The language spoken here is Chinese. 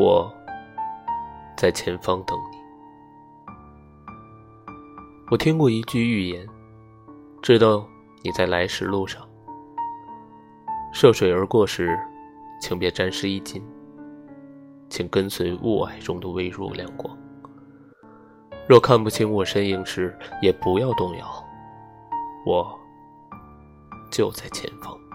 我在前方等你。我听过一句预言知道你在来时路上涉水而过时请别沾湿衣襟请跟随雾霭中的微弱亮光。若看不清我身影时也不要动摇我就在前方。